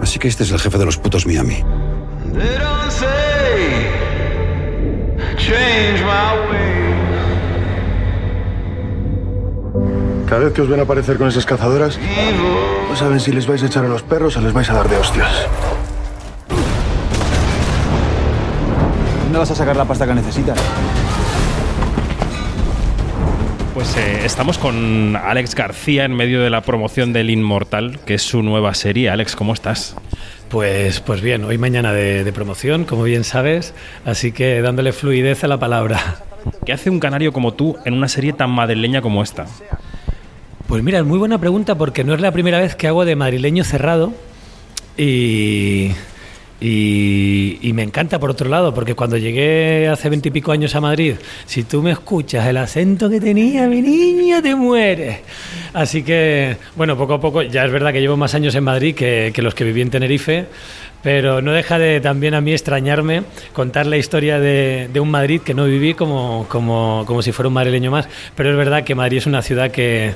Así que este es el jefe de los putos Miami. Cada vez que os ven aparecer con esas cazadoras, no saben si les vais a echar a los perros o les vais a dar de hostias. ¿Dónde vas a sacar la pasta que necesitas? Pues eh, estamos con Alex García en medio de la promoción del Inmortal, que es su nueva serie. Alex, ¿cómo estás? Pues, pues bien, hoy mañana de, de promoción, como bien sabes, así que dándole fluidez a la palabra. ¿Qué hace un canario como tú en una serie tan madrileña como esta? Pues mira, es muy buena pregunta porque no es la primera vez que hago de madrileño cerrado y, y, me encanta por otro lado, porque cuando llegué hace veintipico años a Madrid, si tú me escuchas el acento que tenía mi niña, te mueres. Así que, bueno, poco a poco, ya es verdad que llevo más años en Madrid que, que los que viví en Tenerife, pero no deja de también a mí extrañarme contar la historia de, un Madrid que no viví como, como, como, si fuera un madrileño más. Pero es verdad que Madrid es una ciudad que,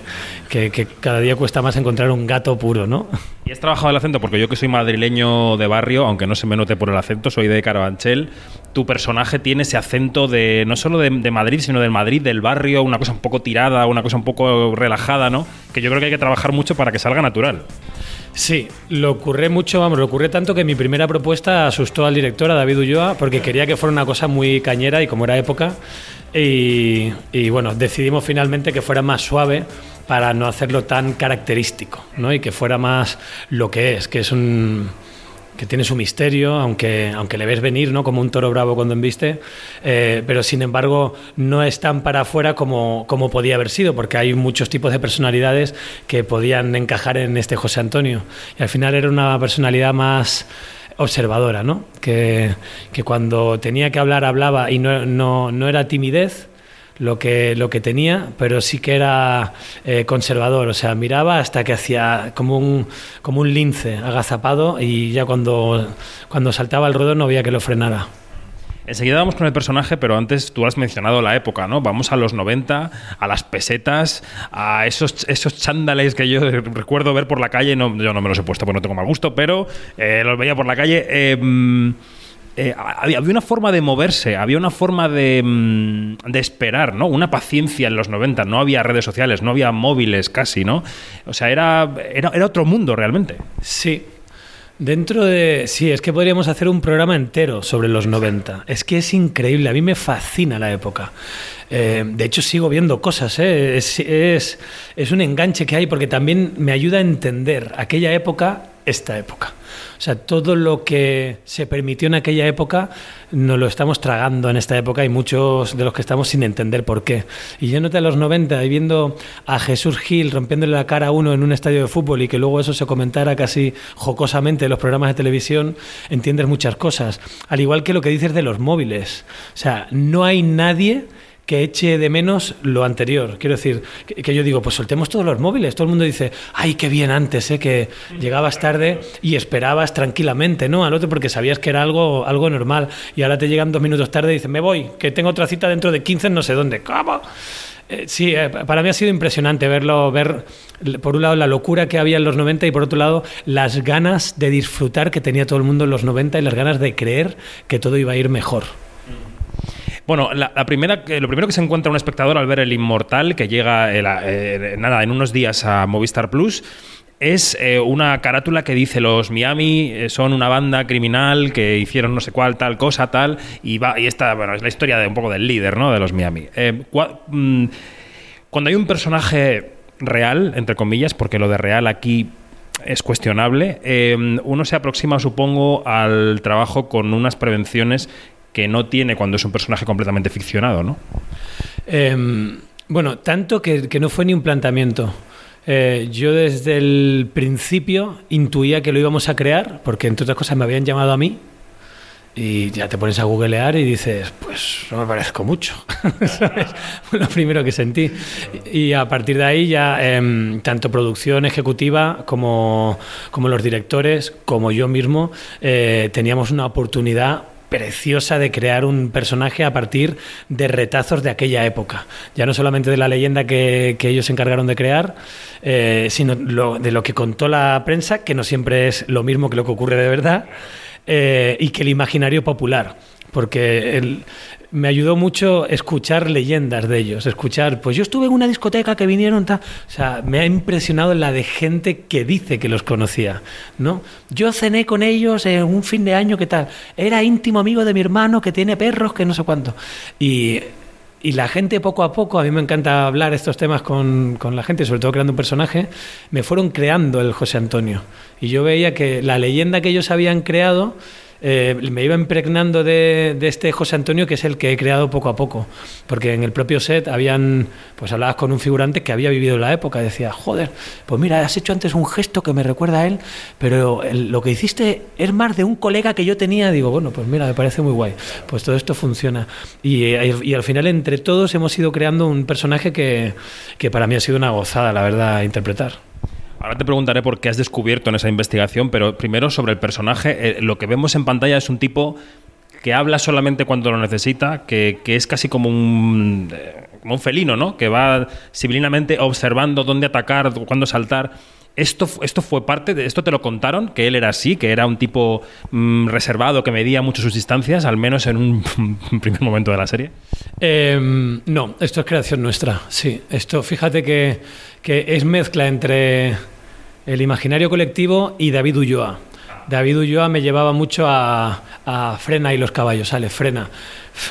que, que, cada día cuesta más encontrar un gato puro, ¿no? ¿Y has trabajado el acento? Porque yo que soy madrileño de barrio, aunque no se me note por el acento, soy de Carabanchel, tu personaje tiene ese acento de no solo de, de Madrid, sino del Madrid, del barrio, una cosa un poco tirada, una cosa un poco relajada, ¿no? Que yo creo que hay que trabajar mucho para que salga natural. Sí, lo ocurre mucho, vamos, lo ocurre tanto que mi primera propuesta asustó al director, a David Ulloa, porque quería que fuera una cosa muy cañera y como era época, y, y bueno, decidimos finalmente que fuera más suave para no hacerlo tan característico, ¿no? Y que fuera más lo que es, que es un que tiene su misterio, aunque, aunque le ves venir, ¿no? Como un toro bravo cuando embiste, eh, pero sin embargo no es tan para afuera como, como podía haber sido, porque hay muchos tipos de personalidades que podían encajar en este José Antonio. Y al final era una personalidad más observadora, ¿no? Que, que cuando tenía que hablar, hablaba y no, no, no era timidez, lo que, lo que tenía, pero sí que era eh, conservador, o sea, miraba hasta que hacía como un, como un lince agazapado y ya cuando, cuando saltaba el ruedo no había que lo frenara. Enseguida vamos con el personaje, pero antes tú has mencionado la época, ¿no? Vamos a los 90, a las pesetas, a esos, esos chándales que yo recuerdo ver por la calle. No, yo no me los he puesto porque no tengo mal gusto, pero eh, los veía por la calle. Eh, eh, había, una forma de moverse, había una forma de, mm, de, esperar, ¿no? Una paciencia en los 90, no había redes sociales, no había móviles casi, ¿no? O sea, era, era, era otro mundo realmente. Sí, Dentro de... Sí, es que podríamos hacer un programa entero sobre los 90. Es que es increíble, a mí me fascina la época. Eh, de hecho, sigo viendo cosas, ¿eh? es, es, es, un enganche que hay porque también me ayuda a entender aquella época, esta época. O sea, todo lo que se permitió en aquella época nos lo estamos tragando en esta época y muchos de los que estamos sin entender por qué. Y yo noté a los 90 y viendo a Jesús Gil rompiéndole la cara a uno en un estadio de fútbol y que luego eso se comentara casi jocosamente en los programas de televisión, entiendes muchas cosas. Al igual que lo que dices de los móviles. O sea, no hay nadie que eche de menos lo anterior. Quiero decir, que, que, yo digo, pues soltemos todos los móviles. Todo el mundo dice, ay, qué bien antes, ¿eh? que llegabas tarde y esperabas tranquilamente, ¿no? Al otro porque sabías que era algo, algo normal. Y ahora te llegan dos minutos tarde y dicen, me voy, que tengo otra cita dentro de 15 no sé dónde. ¿Cómo? Eh, sí, eh, para mí ha sido impresionante verlo, ver por un lado la locura que había en los 90 y por otro lado las ganas de disfrutar que tenía todo el mundo en los 90 y las ganas de creer que todo iba a ir mejor. Bueno, la, primera, lo primero que se encuentra un espectador al ver el Inmortal, que llega eh, eh, nada, en unos días a Movistar Plus, es eh, una carátula que dice los Miami eh, son una banda criminal que hicieron no sé cuál, tal cosa, tal, y va, y esta, bueno, es la historia de un poco del líder, ¿no? De los Miami. Eh, mmm, cuando hay un personaje real, entre comillas, porque lo de real aquí es cuestionable, eh, uno se aproxima, supongo, al trabajo con unas prevenciones que no tiene cuando es un personaje completamente ficcionado, ¿no? Eh, bueno, tanto que, no fue ni un planteamiento. Eh, yo desde el principio intuía que lo íbamos a crear, porque entre otras cosas me habían llamado a mí. Y ya te pones a googlear y dices, pues no me parezco mucho. Fue lo primero que sentí. Y a partir de ahí ya, eh, tanto producción ejecutiva como, como los directores, como yo mismo, eh, teníamos una oportunidad preciosa de crear un personaje a partir de retazos de aquella época. Ya no solamente de la leyenda que, ellos se encargaron de crear, eh, sino de lo que contó la prensa, que no siempre es lo mismo que lo que ocurre de verdad, eh, y que el imaginario popular porque el, me ayudó mucho escuchar leyendas de ellos, escuchar, pues yo estuve en una discoteca que vinieron, o sea, me ha impresionado la de gente que dice que los conocía, ¿no? Yo cené con ellos en un fin de año, ¿qué tal? Era íntimo amigo de mi hermano que tiene perros, que no sé cuánto. Y, y la gente poco a poco, a mí me encanta hablar estos temas con, con la gente, sobre todo creando un personaje, me fueron creando el José Antonio. Y yo veía que la leyenda que ellos habían creado eh, me iba impregnando de, este José Antonio, que es el que he creado poco a poco. Porque en el propio set habían, pues hablabas con un figurante que había vivido la época. Decía, joder, pues mira, has hecho antes un gesto que me recuerda a él, pero lo que hiciste es más de un colega que yo tenía. Digo, bueno, pues mira, me parece muy guay. Pues todo esto funciona. Y, y al final, entre todos, hemos ido creando un personaje que, que para mí ha sido una gozada, la verdad, interpretar. Ahora te preguntaré por qué has descubierto en esa investigación, pero primero sobre el personaje. Eh, lo que vemos en pantalla es un tipo que habla solamente cuando lo necesita, que, es casi como un, eh, felino, ¿no? Que va civilinamente observando dónde atacar, cuándo saltar. Esto, esto fue parte de esto te lo contaron que él era así que era un tipo mm, reservado que medía mucho sus distancias al menos en un primer momento de la serie em, no esto es creación nuestra sí esto fíjate que, que es mezcla entre el imaginario colectivo y David Ulloa. David Ulloa me llevaba mucho a, Frena y los caballos, sale, Frena.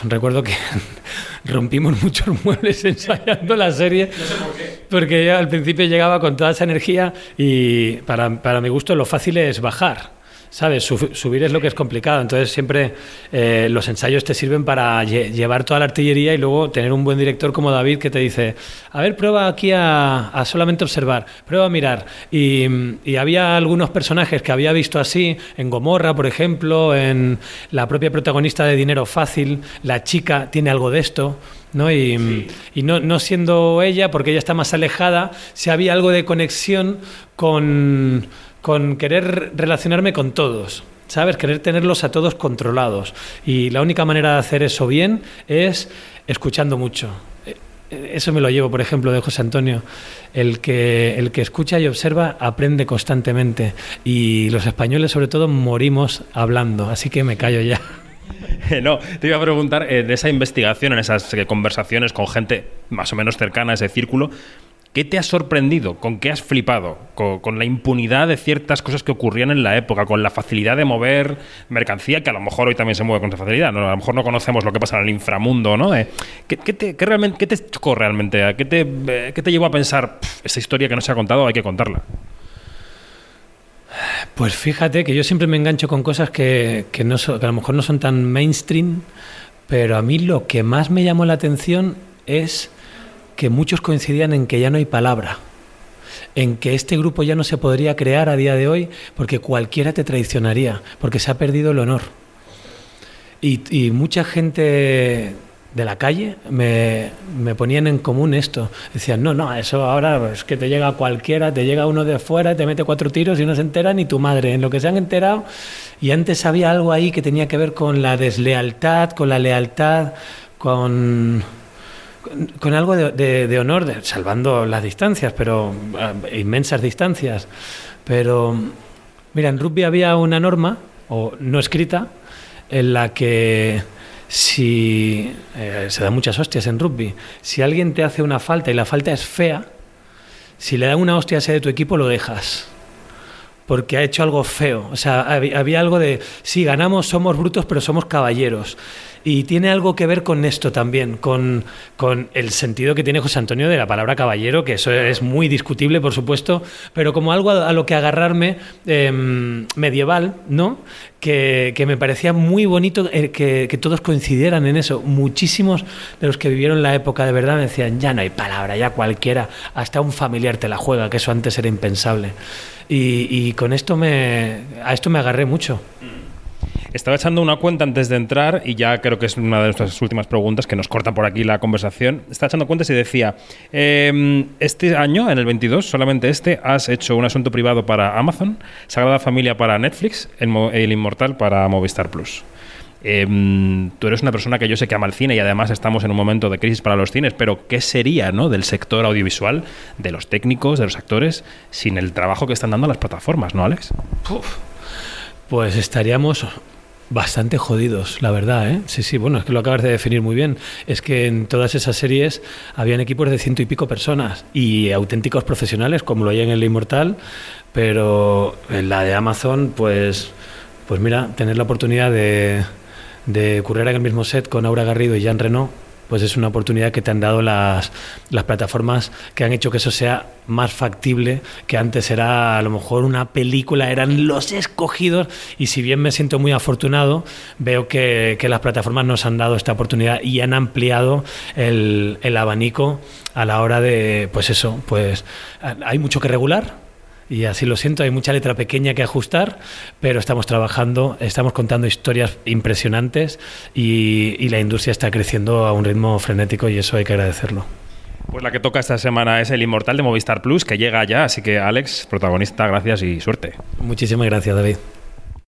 Recuerdo que rompimos muchos muebles ensayando la serie. No sé por qué. Porque al principio llegaba con toda esa energía y para, para mi gusto lo fácil es bajar. ¿Sabes? Subir es lo que es complicado. Entonces, siempre eh, los ensayos te sirven para llevar toda la artillería y luego tener un buen director como David que te dice: A ver, prueba aquí a, solamente observar, prueba a mirar. Y, había algunos personajes que había visto así, en Gomorra, por ejemplo, en la propia protagonista de Dinero Fácil, la chica tiene algo de esto. ¿no? Y, y no, no, siendo ella, porque ella está más alejada, si había algo de conexión con, con querer relacionarme con todos. ¿Sabes? Querer tenerlos a todos controlados. Y la única manera de hacer eso bien es escuchando mucho. Eh, eso me lo llevo, por ejemplo, de José Antonio. El que, el que escucha y observa aprende constantemente. Y los españoles, sobre todo, morimos hablando. Así que me callo ya. No, te iba a preguntar, en esa investigación, en esas conversaciones con gente más o menos cercana a ese círculo, ¿Qué te ha sorprendido? ¿Con qué has flipado? Con, la impunidad de ciertas cosas que ocurrían en la época, con la facilidad de mover mercancía, que a lo mejor hoy también se mueve con esa facilidad. A lo mejor no conocemos lo que pasa en el inframundo, ¿no? Eh, ¿qué, te, realmente, te chocó realmente? ¿Qué te, eh, qué te llevó a pensar, esa historia que no se ha contado hay que contarla? Pues fíjate que yo siempre me engancho con cosas que, no que a lo mejor no son tan mainstream, pero a mí lo que más me llamó la atención es que muchos coincidían en que ya no hay palabra, en que este grupo ya no se podría crear a día de hoy porque cualquiera te traicionaría, porque se ha perdido el honor. Y, mucha gente de la calle me, me, ponían en común esto. Decían, no, no, eso ahora es que te llega cualquiera, te llega uno de fuera, te mete cuatro tiros y no se entera ni tu madre. En lo que se han enterado, y antes había algo ahí que tenía que ver con la deslealtad, con la lealtad, con con, algo de, honor, salvando las distancias, pero inmensas distancias. Pero, mira, en rugby había una norma, o no escrita, en la que si eh, se dan muchas hostias en rugby, si alguien te hace una falta y la falta es fea, si le dan una hostia a ese de tu equipo, lo dejas porque ha hecho algo feo. O sea, había algo de, sí, ganamos, somos brutos, pero somos caballeros. Y tiene algo que ver con esto también, con, con, el sentido que tiene José Antonio de la palabra caballero, que eso es muy discutible, por supuesto, pero como algo a, lo que agarrarme em, medieval, ¿no? Que, que, me parecía muy bonito eh, que, que, todos coincidieran en eso. Muchísimos de los que vivieron la época de verdad me decían, ya no hay palabra, ya cualquiera, hasta un familiar te la juega, que eso antes era impensable. Y, y con esto me, a esto me agarré mucho. Estaba echando una cuenta antes de entrar y ya creo que es una de nuestras últimas preguntas que nos corta por aquí la conversación. Estaba echando cuentas y decía, em, este año, en el 22, solamente este, has hecho un asunto privado para Amazon, Sagrada Familia para Netflix, El, Inmortal para Movistar Plus. Em, tú eres una persona que yo sé que ama el cine y además estamos en un momento de crisis para los cines, pero ¿qué sería ¿no? del sector audiovisual, de los técnicos, de los actores, sin el trabajo que están dando las plataformas, ¿no, Alex? Pues estaríamos bastante jodidos, la verdad, ¿eh? Sí, sí, bueno, es que lo acabas de definir muy bien. Es que en todas esas series habían equipos de ciento y pico personas y auténticos profesionales, como lo hay en El Inmortal, pero en la de Amazon, pues, pues mira, tener la oportunidad de, de currar en el mismo set con Aura Garrido y Jean Renault, pues es una oportunidad que te han dado las, las plataformas que han hecho que eso sea más factible, que antes. Era a lo mejor una película, eran los escogidos, y si bien me siento muy afortunado, veo que, que las plataformas nos han dado esta oportunidad y han ampliado el, el abanico a la hora de, pues eso, pues hay mucho que regular, y así lo siento, hay mucha letra pequeña que ajustar, pero estamos trabajando, estamos contando historias impresionantes y, y la industria está creciendo a un ritmo frenético y eso hay que agradecerlo. Pues la que toca esta semana es El Inmortal de Movistar Plus, que llega ya, así que Alex, protagonista, gracias y suerte. Muchísimas gracias, David.